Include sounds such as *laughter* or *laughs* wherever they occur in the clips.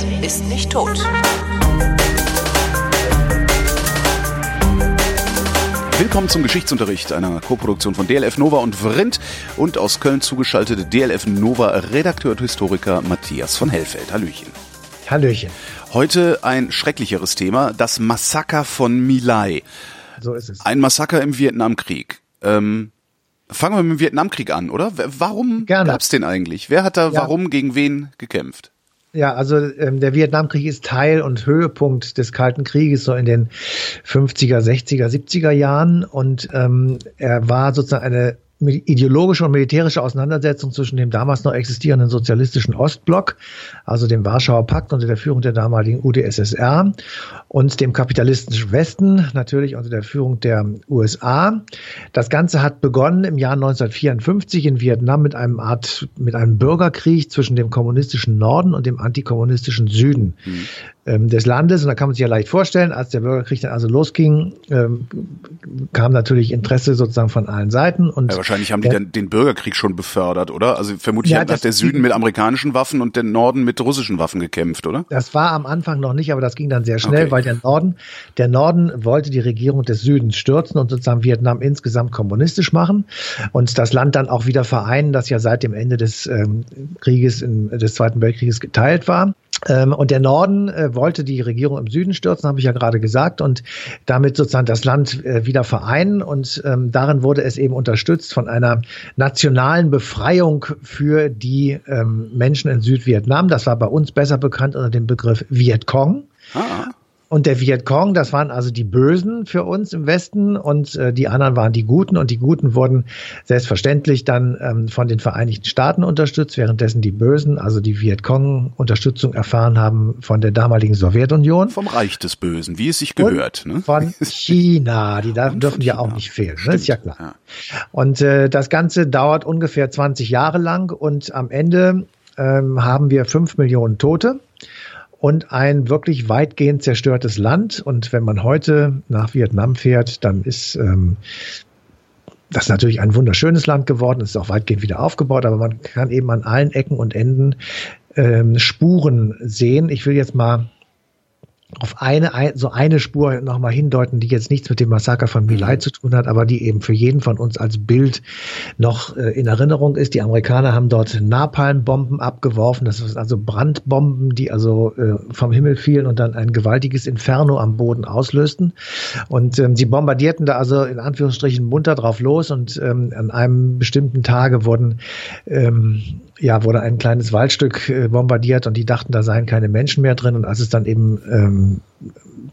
Ist nicht tot. Willkommen zum Geschichtsunterricht, einer Koproduktion von DLF Nova und Vrindt und aus Köln zugeschaltete DLF Nova Redakteur und Historiker Matthias von Hellfeld. Hallöchen. Hallöchen. Heute ein schrecklicheres Thema, das Massaker von Milai. So ist es. Ein Massaker im Vietnamkrieg. Ähm, fangen wir mit dem Vietnamkrieg an, oder? Warum Gerne. gab's den eigentlich? Wer hat da Ja. warum gegen wen gekämpft? Ja, also ähm, der Vietnamkrieg ist Teil und Höhepunkt des Kalten Krieges so in den 50er, 60er, 70er Jahren. Und ähm, er war sozusagen eine ideologische und militärische Auseinandersetzung zwischen dem damals noch existierenden sozialistischen Ostblock, also dem Warschauer Pakt unter der Führung der damaligen UdSSR und dem kapitalistischen Westen, natürlich unter der Führung der USA. Das Ganze hat begonnen im Jahr 1954 in Vietnam mit einem Art, mit einem Bürgerkrieg zwischen dem kommunistischen Norden und dem antikommunistischen Süden ähm, des Landes. Und da kann man sich ja leicht vorstellen, als der Bürgerkrieg dann also losging, ähm, kam natürlich Interesse sozusagen von allen Seiten. Und Ja, wahrscheinlich haben die dann den Bürgerkrieg schon befördert, oder? Also vermutlich Ja, hat der Süden mit amerikanischen Waffen und der Norden mit russischen Waffen gekämpft, oder? Das war am Anfang noch nicht, aber das ging dann sehr schnell, Okay. weil der Norden, der Norden wollte die Regierung des Südens stürzen und sozusagen Vietnam insgesamt kommunistisch machen und das Land dann auch wieder vereinen, das ja seit dem Ende des ähm, Krieges, in, des Zweiten Weltkrieges geteilt war. Ähm, und der Norden äh, wollte die Regierung im Süden stürzen, habe ich ja gerade gesagt, und damit sozusagen das Land äh, wieder vereinen. Und ähm, darin wurde es eben unterstützt von einer nationalen Befreiung für die ähm, Menschen in Südvietnam. Das war bei uns besser bekannt unter dem Begriff Vietcong. Ah, Und der Vietcong, das waren also die Bösen für uns im Westen und äh, die anderen waren die Guten und die Guten wurden selbstverständlich dann ähm, von den Vereinigten Staaten unterstützt, währenddessen die Bösen, also die Vietcong, Unterstützung erfahren haben von der damaligen Sowjetunion. vom Reich des Bösen, wie es sich gehört. Ne? Von *laughs* China, die da dürfen ja auch nicht fehlen, ne? Ist ja klar. ja. Und äh, das Ganze dauert ungefähr 20 Jahre lang und am Ende ähm, haben wir fünf Millionen Tote und ein wirklich weitgehend zerstörtes Land. Und wenn man heute nach Vietnam fährt, dann ist ähm, das ist natürlich ein wunderschönes Land geworden, es ist auch weitgehend wieder aufgebaut, aber man kann eben an allen Ecken und Enden ähm, Spuren sehen. Ich will jetzt mal auf eine, ein, so eine Spur nochmal hindeuten, die jetzt nichts mit dem Massaker von Milai zu tun hat, aber die eben für jeden von uns als Bild noch äh, in Erinnerung ist. Die Amerikaner haben dort Napalmbomben abgeworfen, das sind also Brandbomben, die also äh, vom Himmel fielen und dann ein gewaltiges Inferno am Boden auslösten. Und ähm, sie bombardierten da also in Anführungsstrichen munter drauf los und ähm, an einem bestimmten Tage wurden ähm, ja, wurde ein kleines Waldstück äh, bombardiert und die dachten, da seien keine Menschen mehr drin. Und als es dann eben ähm,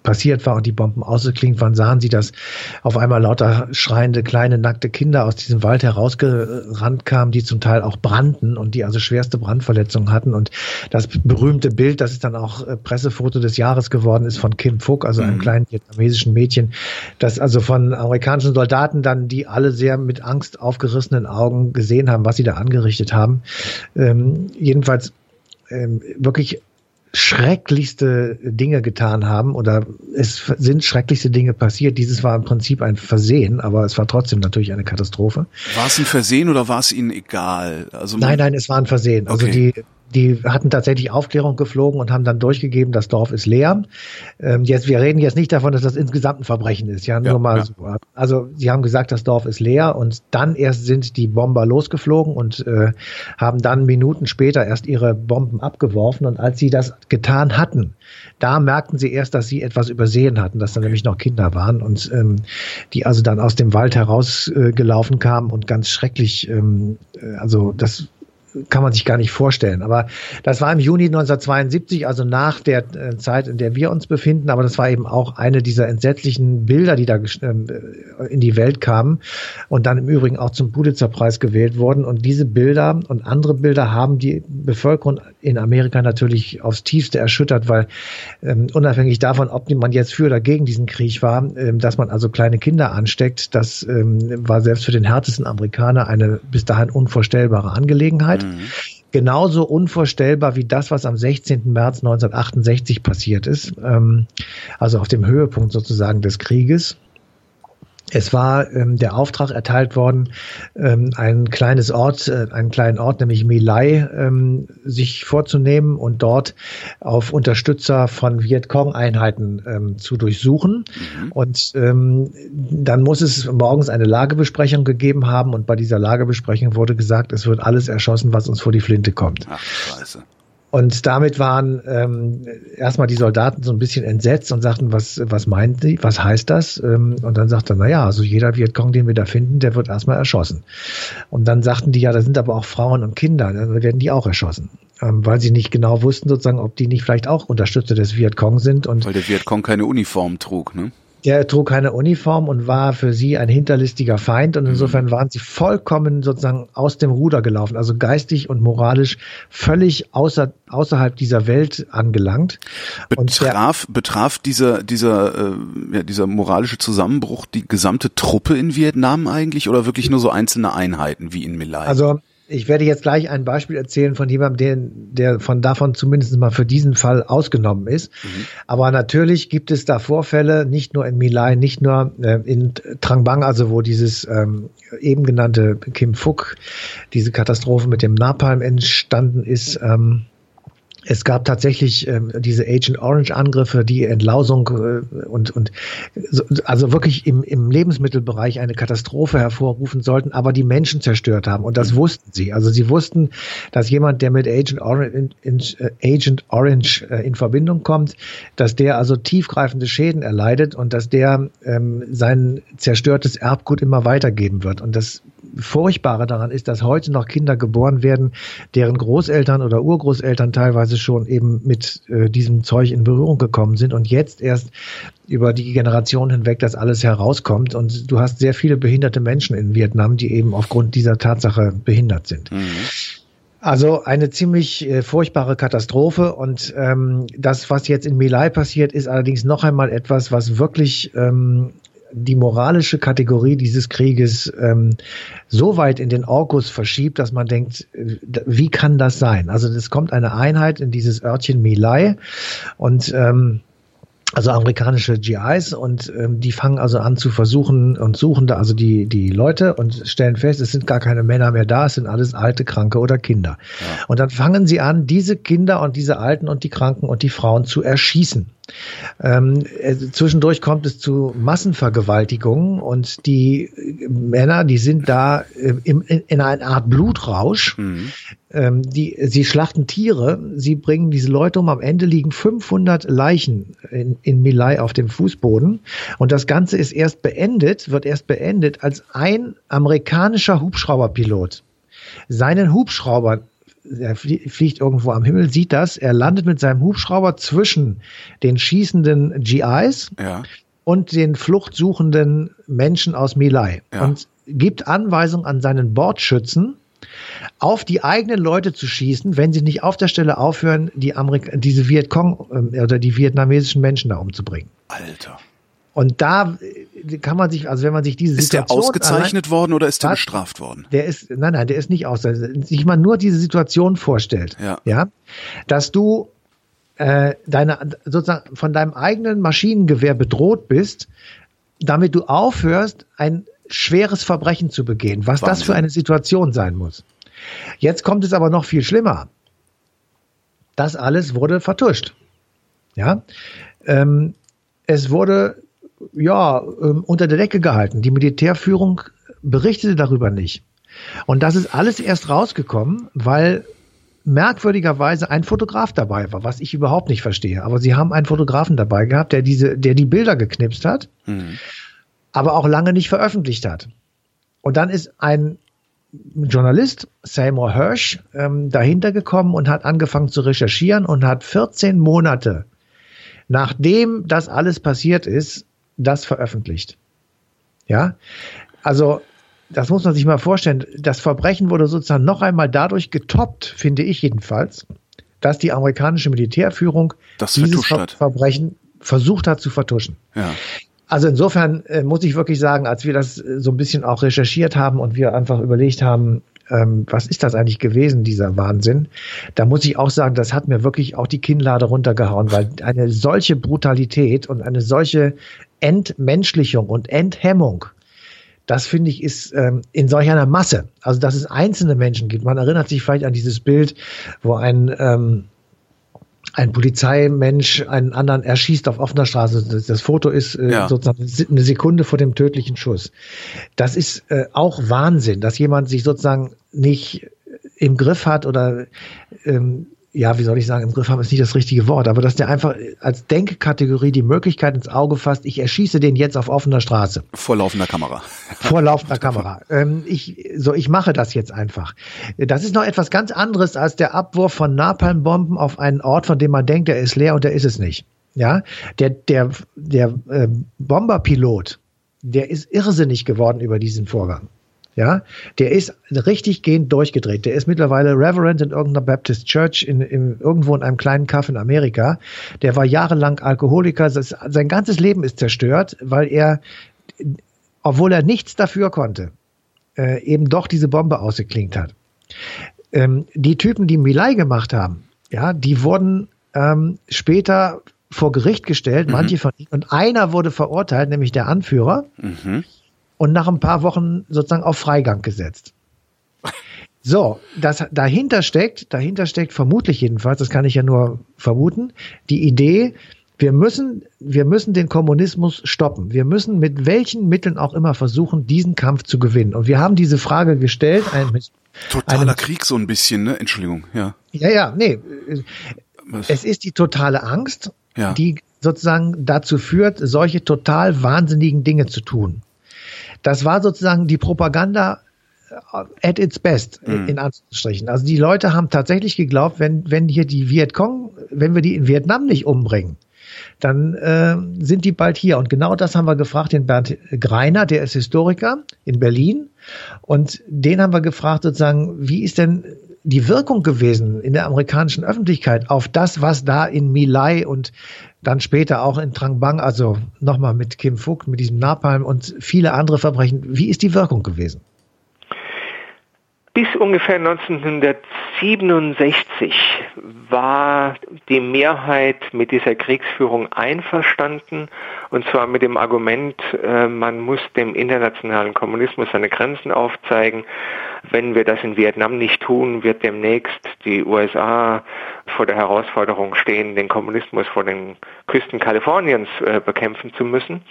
passiert war und die Bomben ausgeklingt waren, sahen sie, dass auf einmal lauter schreiende kleine nackte Kinder aus diesem Wald herausgerannt kamen, die zum Teil auch brannten und die also schwerste Brandverletzungen hatten. Und das berühmte Bild, das ist dann auch äh, Pressefoto des Jahres geworden ist von Kim Phuc, also einem Mhm. kleinen vietnamesischen Mädchen, das also von amerikanischen Soldaten dann, die alle sehr mit Angst aufgerissenen Augen gesehen haben, was sie da angerichtet haben. Ähm, jedenfalls ähm, wirklich schrecklichste Dinge getan haben oder es sind schrecklichste Dinge passiert. Dieses war im Prinzip ein Versehen, aber es war trotzdem natürlich eine Katastrophe. War es ein Versehen oder war es ihnen egal? Also Nein, nein, es war ein Versehen. Also Okay. die die hatten tatsächlich Aufklärung geflogen und haben dann durchgegeben, das Dorf ist leer. Ähm, jetzt, wir reden jetzt nicht davon, dass das insgesamt ein Verbrechen ist. Ja, nur Ja, mal ja. so. Also sie haben gesagt, das Dorf ist leer und dann erst sind die Bomber losgeflogen und äh, haben dann Minuten später erst ihre Bomben abgeworfen. Und als sie das getan hatten, da merkten sie erst, dass sie etwas übersehen hatten, dass da nämlich noch Kinder waren und ähm, die also dann aus dem Wald herausgelaufen äh, kamen und ganz schrecklich, ähm, äh, also das kann man sich gar nicht vorstellen. Aber das war im Juni 1972, also nach der äh, Zeit, in der wir uns befinden. Aber das war eben auch eine dieser entsetzlichen Bilder, die da ähm, äh, in die Welt kamen und dann im Übrigen auch zum Pulitzerpreis gewählt wurden. Und diese Bilder und andere Bilder haben die Bevölkerung in Amerika natürlich aufs tiefste erschüttert, weil ähm, unabhängig davon, ob man jetzt für oder gegen diesen Krieg war, ähm, dass man also kleine Kinder ansteckt, das ähm, war selbst für den härtesten Amerikaner eine bis dahin unvorstellbare Angelegenheit. Genauso unvorstellbar wie das, was am 16. März 1968 passiert ist, ähm, also auf dem Höhepunkt sozusagen des Krieges. Es war ähm, der Auftrag erteilt worden, ähm, ein kleines Ort, äh, einen kleinen Ort, nämlich Milai, ähm, sich vorzunehmen und dort auf Unterstützer von Vietcong-Einheiten ähm, zu durchsuchen. Mhm. Und ähm, dann muss es morgens eine Lagebesprechung gegeben haben und bei dieser Lagebesprechung wurde gesagt, es wird alles erschossen, was uns vor die Flinte kommt. Ach, scheiße. Und damit waren ähm, erstmal die Soldaten so ein bisschen entsetzt und sagten, was, was meint sie, was heißt das? Ähm, und dann sagte er, naja, also jeder Vietcong, den wir da finden, der wird erstmal erschossen. Und dann sagten die, ja, da sind aber auch Frauen und Kinder, dann werden die auch erschossen. Ähm, weil sie nicht genau wussten, sozusagen, ob die nicht vielleicht auch Unterstützer des Vietcong sind. Und weil der Vietcong keine Uniform trug, ne? Der trug keine Uniform und war für sie ein hinterlistiger Feind und insofern mhm. waren sie vollkommen sozusagen aus dem Ruder gelaufen, also geistig und moralisch völlig außer, außerhalb dieser Welt angelangt. Betraf, der, betraf dieser, dieser, äh, ja, dieser moralische Zusammenbruch die gesamte Truppe in Vietnam eigentlich oder wirklich nur so einzelne Einheiten wie in Milai? Also ich werde jetzt gleich ein Beispiel erzählen von jemandem, der, der von davon zumindest mal für diesen Fall ausgenommen ist. Mhm. Aber natürlich gibt es da Vorfälle, nicht nur in Milai, nicht nur äh, in Trang Bang, also wo dieses ähm, eben genannte Kim Phuc, diese Katastrophe mit dem Napalm entstanden ist. Ähm, es gab tatsächlich ähm, diese Agent Orange Angriffe, die Entlausung äh, und, und so, also wirklich im, im Lebensmittelbereich eine Katastrophe hervorrufen sollten, aber die Menschen zerstört haben. Und das mhm. wussten sie. Also sie wussten, dass jemand, der mit Agent Orange in, in, äh, Agent Orange äh, in Verbindung kommt, dass der also tiefgreifende Schäden erleidet und dass der ähm, sein zerstörtes Erbgut immer weitergeben wird. Und das Furchtbare daran ist, dass heute noch Kinder geboren werden, deren Großeltern oder Urgroßeltern teilweise schon eben mit äh, diesem Zeug in Berührung gekommen sind und jetzt erst über die Generation hinweg das alles herauskommt. Und du hast sehr viele behinderte Menschen in Vietnam, die eben aufgrund dieser Tatsache behindert sind. Mhm. Also eine ziemlich äh, furchtbare Katastrophe und ähm, das, was jetzt in Milai passiert, ist allerdings noch einmal etwas, was wirklich ähm, die moralische Kategorie dieses Krieges ähm, so weit in den Orkus verschiebt, dass man denkt, äh, wie kann das sein? Also es kommt eine Einheit in dieses Örtchen Milai und ähm, also amerikanische GIs und ähm, die fangen also an zu versuchen und suchen da also die die Leute und stellen fest, es sind gar keine Männer mehr da, es sind alles alte, kranke oder Kinder. Ja. Und dann fangen sie an, diese Kinder und diese Alten und die Kranken und die Frauen zu erschießen. Ähm, äh, zwischendurch kommt es zu Massenvergewaltigungen und die Männer, die sind da äh, im, in, in einer Art Blutrausch. Mhm. Ähm, die, sie schlachten Tiere, sie bringen diese Leute um. Am Ende liegen 500 Leichen in, in Milai auf dem Fußboden. Und das Ganze ist erst beendet, wird erst beendet, als ein amerikanischer Hubschrauberpilot seinen Hubschrauber er fliegt irgendwo am Himmel, sieht das, er landet mit seinem Hubschrauber zwischen den schießenden GIs ja. und den fluchtsuchenden Menschen aus Milai ja. und gibt Anweisung an seinen Bordschützen, auf die eigenen Leute zu schießen, wenn sie nicht auf der Stelle aufhören, die Amerika diese Vietcong äh, oder die vietnamesischen Menschen da umzubringen. Alter. Und da äh, kann man sich, also wenn man sich diese ist Situation. Ist der ausgezeichnet allein, worden oder ist der bestraft worden? Der ist, nein, nein, der ist nicht ausgezeichnet. Sich mal nur diese Situation vorstellt, ja, ja dass du äh, deine, sozusagen von deinem eigenen Maschinengewehr bedroht bist, damit du aufhörst, ein schweres Verbrechen zu begehen, was Wahnsinn. das für eine Situation sein muss. Jetzt kommt es aber noch viel schlimmer. Das alles wurde vertuscht. Ja, ähm, es wurde ja, ähm, unter der Decke gehalten. Die Militärführung berichtete darüber nicht. Und das ist alles erst rausgekommen, weil merkwürdigerweise ein Fotograf dabei war, was ich überhaupt nicht verstehe. Aber sie haben einen Fotografen dabei gehabt, der diese, der die Bilder geknipst hat, mhm. aber auch lange nicht veröffentlicht hat. Und dann ist ein Journalist, Seymour Hirsch, ähm, dahinter gekommen und hat angefangen zu recherchieren und hat 14 Monate nachdem das alles passiert ist, das veröffentlicht. Ja, also das muss man sich mal vorstellen. Das Verbrechen wurde sozusagen noch einmal dadurch getoppt, finde ich jedenfalls, dass die amerikanische Militärführung das dieses Ver Verbrechen versucht hat zu vertuschen. Ja. Also insofern äh, muss ich wirklich sagen, als wir das äh, so ein bisschen auch recherchiert haben und wir einfach überlegt haben, ähm, was ist das eigentlich gewesen, dieser Wahnsinn? Da muss ich auch sagen, das hat mir wirklich auch die Kinnlade runtergehauen, weil eine solche Brutalität und eine solche Entmenschlichung und Enthemmung das finde ich ist ähm, in solch einer Masse, also dass es einzelne Menschen gibt. Man erinnert sich vielleicht an dieses Bild, wo ein ähm, ein Polizeimensch einen anderen erschießt auf offener Straße. Das, das Foto ist äh, ja. sozusagen eine Sekunde vor dem tödlichen Schuss. Das ist äh, auch Wahnsinn, dass jemand sich sozusagen nicht im Griff hat oder ähm, ja, wie soll ich sagen, im Griff haben ist nicht das richtige Wort, aber dass der einfach als Denkkategorie die Möglichkeit ins Auge fasst, ich erschieße den jetzt auf offener Straße. Vor laufender Kamera. Vor laufender Kamera. Ähm, ich, so, ich mache das jetzt einfach. Das ist noch etwas ganz anderes als der Abwurf von Napalmbomben auf einen Ort, von dem man denkt, der ist leer und der ist es nicht. Ja, der, der, der äh, Bomberpilot, der ist irrsinnig geworden über diesen Vorgang. Ja, der ist richtig gehend durchgedreht. Der ist mittlerweile Reverend in irgendeiner Baptist Church in, in irgendwo in einem kleinen Kaff in Amerika. Der war jahrelang Alkoholiker. Das, sein ganzes Leben ist zerstört, weil er, obwohl er nichts dafür konnte, äh, eben doch diese Bombe ausgeklingt hat. Ähm, die Typen, die Milay gemacht haben, ja, die wurden ähm, später vor Gericht gestellt, mhm. manche von ihnen, und einer wurde verurteilt, nämlich der Anführer. Mhm und nach ein paar Wochen sozusagen auf Freigang gesetzt. So, das dahinter steckt, dahinter steckt vermutlich jedenfalls, das kann ich ja nur vermuten, die Idee, wir müssen, wir müssen den Kommunismus stoppen. Wir müssen mit welchen Mitteln auch immer versuchen, diesen Kampf zu gewinnen. Und wir haben diese Frage gestellt. Ein, Totaler einem, Krieg so ein bisschen, ne? Entschuldigung, ja. Ja, ja, nee. Es ist die totale Angst, ja. die sozusagen dazu führt, solche total wahnsinnigen Dinge zu tun. Das war sozusagen die Propaganda äh, at its best, mhm. in Anführungsstrichen. Also die Leute haben tatsächlich geglaubt, wenn, wenn hier die Vietcong, wenn wir die in Vietnam nicht umbringen, dann äh, sind die bald hier. Und genau das haben wir gefragt den Bernd Greiner, der ist Historiker in Berlin. Und den haben wir gefragt sozusagen, wie ist denn die Wirkung gewesen in der amerikanischen Öffentlichkeit auf das, was da in Milai und dann später auch in Trang Bang, also nochmal mit Kim Phuc, mit diesem Napalm und viele andere Verbrechen. Wie ist die Wirkung gewesen? Bis ungefähr 1967 war die Mehrheit mit dieser Kriegsführung einverstanden, und zwar mit dem Argument, äh, man muss dem internationalen Kommunismus seine Grenzen aufzeigen. Wenn wir das in Vietnam nicht tun, wird demnächst die USA vor der Herausforderung stehen, den Kommunismus vor den Küsten Kaliforniens äh, bekämpfen zu müssen.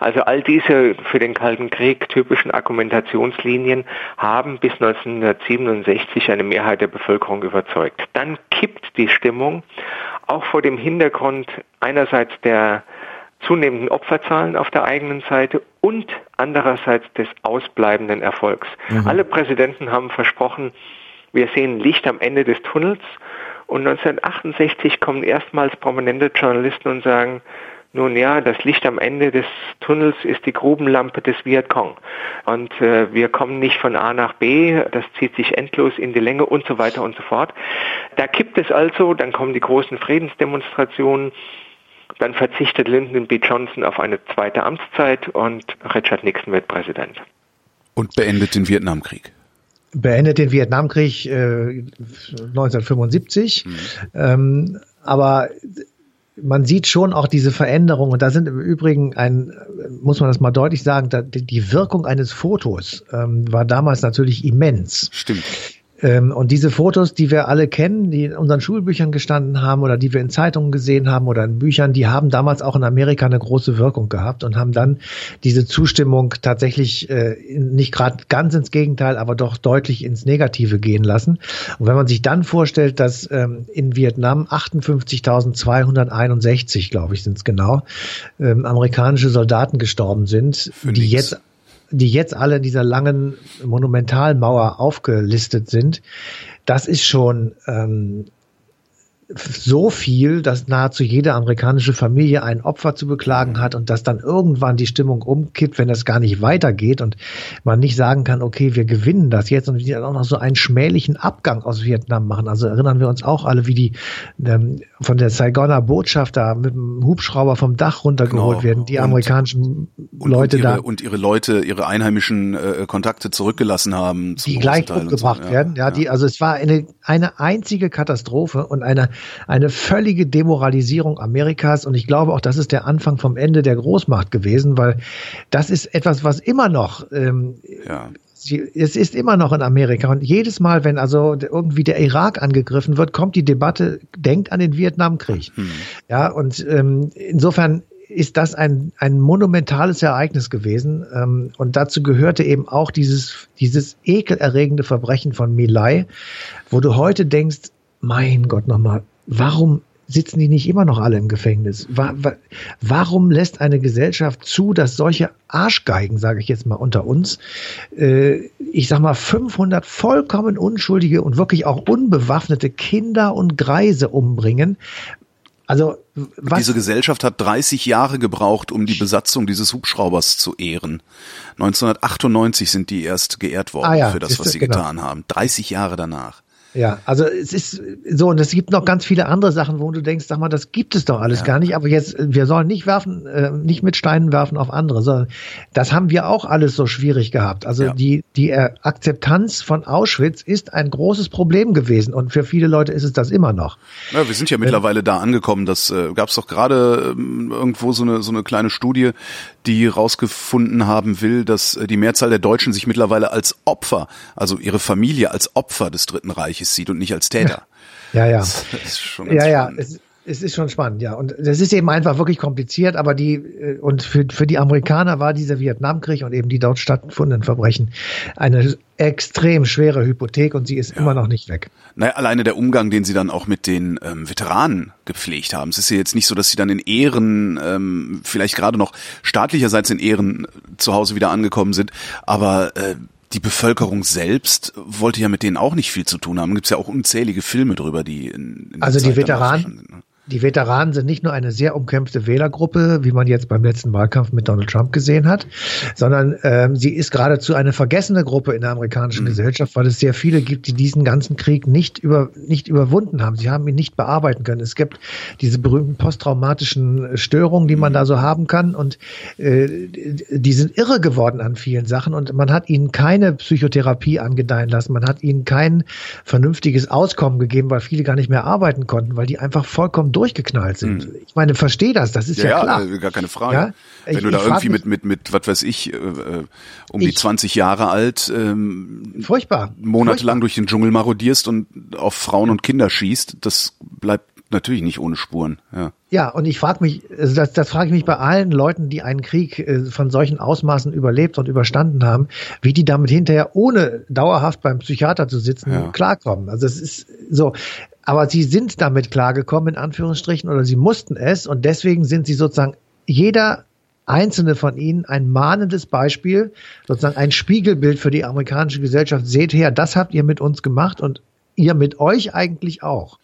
Also all diese für den Kalten Krieg typischen Argumentationslinien haben bis 1967 eine Mehrheit der Bevölkerung überzeugt. Dann kippt die Stimmung, auch vor dem Hintergrund einerseits der zunehmenden Opferzahlen auf der eigenen Seite und andererseits des ausbleibenden Erfolgs. Mhm. Alle Präsidenten haben versprochen, wir sehen Licht am Ende des Tunnels. Und 1968 kommen erstmals prominente Journalisten und sagen, nun ja, das Licht am Ende des Tunnels ist die Grubenlampe des Vietcong. Und äh, wir kommen nicht von A nach B, das zieht sich endlos in die Länge und so weiter und so fort. Da kippt es also, dann kommen die großen Friedensdemonstrationen, dann verzichtet Lyndon B. Johnson auf eine zweite Amtszeit und Richard Nixon wird Präsident. Und beendet den Vietnamkrieg beendet den Vietnamkrieg äh, 1975. Mhm. Ähm, aber man sieht schon auch diese Veränderung und da sind im Übrigen ein, muss man das mal deutlich sagen, die Wirkung eines Fotos ähm, war damals natürlich immens. Stimmt. Ähm, und diese Fotos, die wir alle kennen, die in unseren Schulbüchern gestanden haben oder die wir in Zeitungen gesehen haben oder in Büchern, die haben damals auch in Amerika eine große Wirkung gehabt und haben dann diese Zustimmung tatsächlich äh, nicht gerade ganz ins Gegenteil, aber doch deutlich ins Negative gehen lassen. Und wenn man sich dann vorstellt, dass ähm, in Vietnam 58.261, glaube ich, sind es genau, ähm, amerikanische Soldaten gestorben sind, Für die nix. jetzt die jetzt alle in dieser langen Monumentalmauer aufgelistet sind, das ist schon ähm, so viel, dass nahezu jede amerikanische Familie ein Opfer zu beklagen hat und dass dann irgendwann die Stimmung umkippt, wenn das gar nicht weitergeht und man nicht sagen kann, okay, wir gewinnen das jetzt und wir auch noch so einen schmählichen Abgang aus Vietnam machen. Also erinnern wir uns auch alle, wie die ähm, von der Saigoner Botschaft da mit dem Hubschrauber vom Dach runtergeholt genau. werden, die und, amerikanischen und, Leute und ihre, da. Und ihre Leute, ihre einheimischen äh, Kontakte zurückgelassen haben. Die gleich umgebracht so. werden. Ja, ja, die, also es war eine, eine einzige Katastrophe und eine, eine völlige Demoralisierung Amerikas. Und ich glaube auch, das ist der Anfang vom Ende der Großmacht gewesen, weil das ist etwas, was immer noch ähm, ja es ist immer noch in Amerika und jedes Mal, wenn also irgendwie der Irak angegriffen wird, kommt die Debatte, denkt an den Vietnamkrieg. Mhm. Ja, und ähm, insofern ist das ein, ein monumentales Ereignis gewesen. Ähm, und dazu gehörte eben auch dieses, dieses ekelerregende Verbrechen von Milai, wo du heute denkst, mein Gott nochmal, warum sitzen die nicht immer noch alle im Gefängnis? Warum lässt eine Gesellschaft zu, dass solche Arschgeigen, sage ich jetzt mal unter uns, äh, ich sag mal 500 vollkommen unschuldige und wirklich auch unbewaffnete Kinder und Greise umbringen? Also was? Diese Gesellschaft hat 30 Jahre gebraucht, um die Besatzung dieses Hubschraubers zu ehren. 1998 sind die erst geehrt worden ah ja, für das, was sie genau. getan haben. 30 Jahre danach. Ja, also es ist so, und es gibt noch ganz viele andere Sachen, wo du denkst, sag mal, das gibt es doch alles ja. gar nicht. Aber jetzt, wir sollen nicht werfen, äh, nicht mit Steinen werfen auf andere, sondern das haben wir auch alles so schwierig gehabt. Also ja. die, die Akzeptanz von Auschwitz ist ein großes Problem gewesen und für viele Leute ist es das immer noch. Ja, wir sind ja mittlerweile da angekommen. Das äh, gab es doch gerade äh, irgendwo so eine, so eine kleine Studie, die rausgefunden haben will, dass äh, die Mehrzahl der Deutschen sich mittlerweile als Opfer, also ihre Familie als Opfer des Dritten Reiches sieht und nicht als Täter. *laughs* Ja, ja. Ja, ja. Es, es ist schon spannend, ja. Und das ist eben einfach wirklich kompliziert, aber die, äh, und für, für die Amerikaner war dieser Vietnamkrieg und eben die dort stattgefundenen Verbrechen eine extrem schwere Hypothek und sie ist ja. immer noch nicht weg. Naja, alleine der Umgang, den sie dann auch mit den ähm, Veteranen gepflegt haben. Es ist ja jetzt nicht so, dass sie dann in Ehren, ähm, vielleicht gerade noch staatlicherseits in Ehren zu Hause wieder angekommen sind, aber äh, die Bevölkerung selbst wollte ja mit denen auch nicht viel zu tun haben. Gibt es ja auch unzählige Filme drüber, die in, in Also die Veteranen, ne? Die Veteranen sind nicht nur eine sehr umkämpfte Wählergruppe, wie man jetzt beim letzten Wahlkampf mit Donald Trump gesehen hat, sondern ähm, sie ist geradezu eine vergessene Gruppe in der amerikanischen mhm. Gesellschaft, weil es sehr viele gibt, die diesen ganzen Krieg nicht über nicht überwunden haben. Sie haben ihn nicht bearbeiten können. Es gibt diese berühmten posttraumatischen Störungen, die man mhm. da so haben kann, und äh, die sind irre geworden an vielen Sachen und man hat ihnen keine Psychotherapie angedeihen lassen, man hat ihnen kein vernünftiges Auskommen gegeben, weil viele gar nicht mehr arbeiten konnten, weil die einfach vollkommen durchgeknallt sind. Hm. Ich meine, verstehe das, das ist ja, ja klar. Ja, gar keine Frage. Ja? Wenn ich, du da irgendwie mit, mit, mit, was weiß ich, äh, äh um ich, die 20 Jahre alt, ähm, furchtbar, monatelang furchtbar. durch den Dschungel marodierst und auf Frauen und Kinder schießt, das bleibt natürlich nicht ohne Spuren. Ja, ja und ich frage mich, also das, das frage ich mich bei allen Leuten, die einen Krieg äh, von solchen Ausmaßen überlebt und überstanden haben, wie die damit hinterher ohne dauerhaft beim Psychiater zu sitzen ja. klarkommen. Also es ist so, aber sie sind damit klargekommen, in Anführungsstrichen, oder sie mussten es und deswegen sind sie sozusagen jeder einzelne von ihnen ein mahnendes Beispiel, sozusagen ein Spiegelbild für die amerikanische Gesellschaft. Seht her, das habt ihr mit uns gemacht und ihr mit euch eigentlich auch.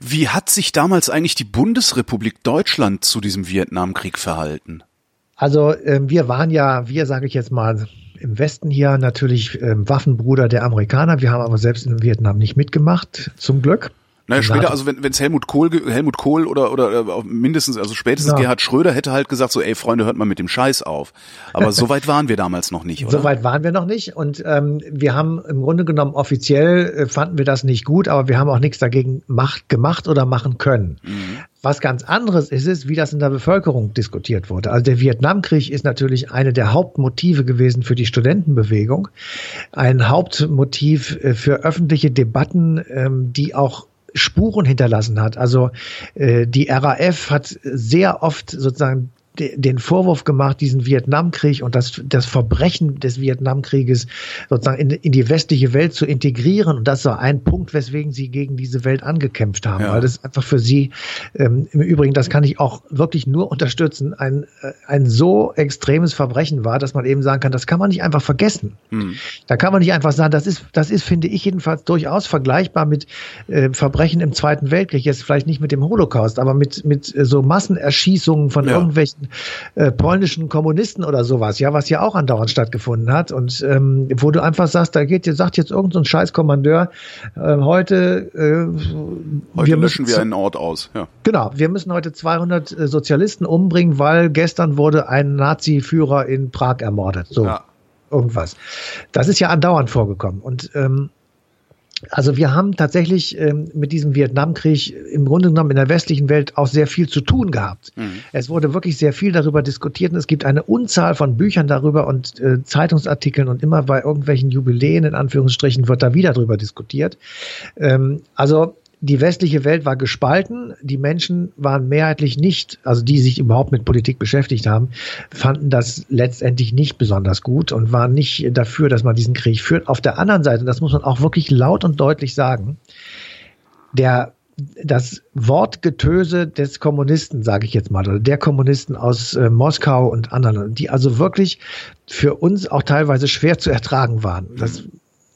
Wie hat sich damals eigentlich die Bundesrepublik Deutschland zu diesem Vietnamkrieg verhalten? Also äh, wir waren ja, wir sage ich jetzt mal, im Westen hier natürlich äh, Waffenbruder der Amerikaner. Wir haben aber selbst in Vietnam nicht mitgemacht, zum Glück. Naja, später, also wenn es Helmut Kohl, Helmut Kohl oder, oder äh, mindestens, also spätestens ja. Gerhard Schröder hätte halt gesagt, so, ey Freunde, hört mal mit dem Scheiß auf. Aber *laughs* so weit waren wir damals noch nicht, oder? So weit waren wir noch nicht. Und ähm, wir haben im Grunde genommen offiziell äh, fanden wir das nicht gut, aber wir haben auch nichts dagegen macht, gemacht oder machen können. Mhm. Was ganz anderes ist es, wie das in der Bevölkerung diskutiert wurde. Also der Vietnamkrieg ist natürlich eine der Hauptmotive gewesen für die Studentenbewegung. Ein Hauptmotiv äh, für öffentliche Debatten, ähm, die auch Spuren hinterlassen hat. Also äh, die RAF hat sehr oft sozusagen den Vorwurf gemacht, diesen Vietnamkrieg und das, das Verbrechen des Vietnamkrieges sozusagen in, in die westliche Welt zu integrieren. Und das war ein Punkt, weswegen sie gegen diese Welt angekämpft haben, ja. weil das einfach für sie, ähm, im Übrigen, das kann ich auch wirklich nur unterstützen, ein, äh, ein so extremes Verbrechen war, dass man eben sagen kann, das kann man nicht einfach vergessen. Mhm. Da kann man nicht einfach sagen, das ist, das ist, finde ich jedenfalls durchaus vergleichbar mit äh, Verbrechen im Zweiten Weltkrieg. Jetzt vielleicht nicht mit dem Holocaust, aber mit, mit äh, so Massenerschießungen von ja. irgendwelchen äh, polnischen Kommunisten oder sowas, ja, was ja auch andauernd stattgefunden hat und ähm, wo du einfach sagst, da geht sagt jetzt irgendein so Scheißkommandeur äh, heute äh, heute wir löschen wir einen Ort aus, ja. Genau, wir müssen heute 200 äh, Sozialisten umbringen, weil gestern wurde ein Nazi-Führer in Prag ermordet. So. Ja irgendwas. Das ist ja andauernd vorgekommen. Und ähm, also wir haben tatsächlich ähm, mit diesem Vietnamkrieg im Grunde genommen in der westlichen Welt auch sehr viel zu tun gehabt. Mhm. Es wurde wirklich sehr viel darüber diskutiert und es gibt eine Unzahl von Büchern darüber und äh, Zeitungsartikeln und immer bei irgendwelchen Jubiläen in Anführungsstrichen wird da wieder darüber diskutiert. Ähm, also die westliche Welt war gespalten. Die Menschen waren mehrheitlich nicht, also die sich überhaupt mit Politik beschäftigt haben, fanden das letztendlich nicht besonders gut und waren nicht dafür, dass man diesen Krieg führt. Auf der anderen Seite, das muss man auch wirklich laut und deutlich sagen, der das Wortgetöse des Kommunisten, sage ich jetzt mal, oder der Kommunisten aus äh, Moskau und anderen, die also wirklich für uns auch teilweise schwer zu ertragen waren. Das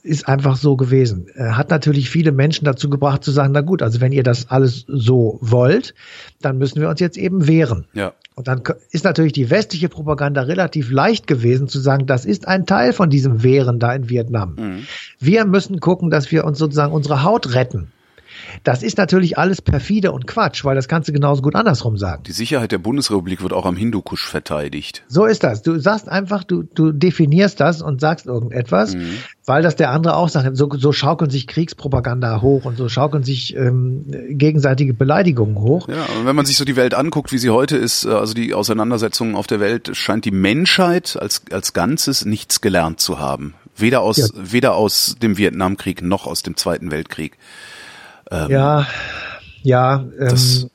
ist einfach so gewesen. Hat natürlich viele Menschen dazu gebracht zu sagen, na gut, also wenn ihr das alles so wollt, dann müssen wir uns jetzt eben wehren. Ja. Und dann ist natürlich die westliche Propaganda relativ leicht gewesen zu sagen, das ist ein Teil von diesem Wehren da in Vietnam. Mhm. Wir müssen gucken, dass wir uns sozusagen unsere Haut retten. Das ist natürlich alles perfide und Quatsch, weil das kannst du genauso gut andersrum sagen. Die Sicherheit der Bundesrepublik wird auch am Hindukusch verteidigt. So ist das. Du sagst einfach, du, du definierst das und sagst irgendetwas, mhm. weil das der andere auch sagt. So, so schaukeln sich Kriegspropaganda hoch und so schaukeln sich ähm, gegenseitige Beleidigungen hoch. Ja, und wenn man sich so die Welt anguckt, wie sie heute ist, äh, also die Auseinandersetzungen auf der Welt, scheint die Menschheit als, als Ganzes nichts gelernt zu haben. Weder aus, ja. weder aus dem Vietnamkrieg noch aus dem Zweiten Weltkrieg. Ähm, ja, ja, ähm,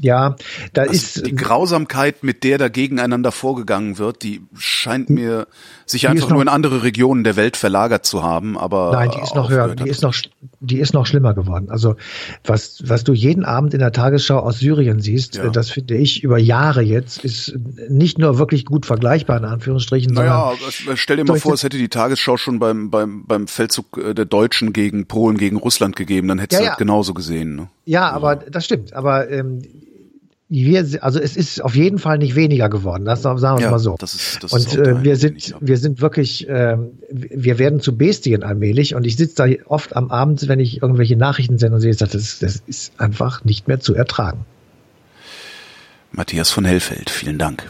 ja, da also ist die Grausamkeit, mit der da gegeneinander vorgegangen wird, die scheint mir sich einfach nur in andere Regionen der Welt verlagert zu haben, aber nein, die ist noch höher, die ist noch die ist noch schlimmer geworden. Also was was du jeden Abend in der Tagesschau aus Syrien siehst, ja. das finde ich über Jahre jetzt ist nicht nur wirklich gut vergleichbar in Anführungsstrichen. Naja, stell dir mal vor, es hätte die Tagesschau schon beim beim beim Feldzug äh, der Deutschen gegen Polen gegen Russland gegeben, dann hättest ja, du ja. genauso gesehen. Ne? Ja, aber das stimmt. Aber ähm, wir, also es ist auf jeden Fall nicht weniger geworden, das sagen wir ja, mal so. Das ist, das und äh, wir sind, wir sind wirklich, äh, wir werden zu Bestien allmählich und ich sitze da oft am Abend, wenn ich irgendwelche Nachrichten sende und sehe, das, das ist einfach nicht mehr zu ertragen. Matthias von Hellfeld, vielen Dank.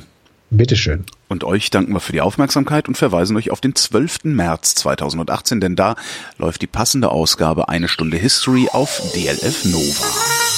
Bitteschön. Und euch danken wir für die Aufmerksamkeit und verweisen euch auf den 12. März 2018, denn da läuft die passende Ausgabe Eine Stunde History auf DLF Nova.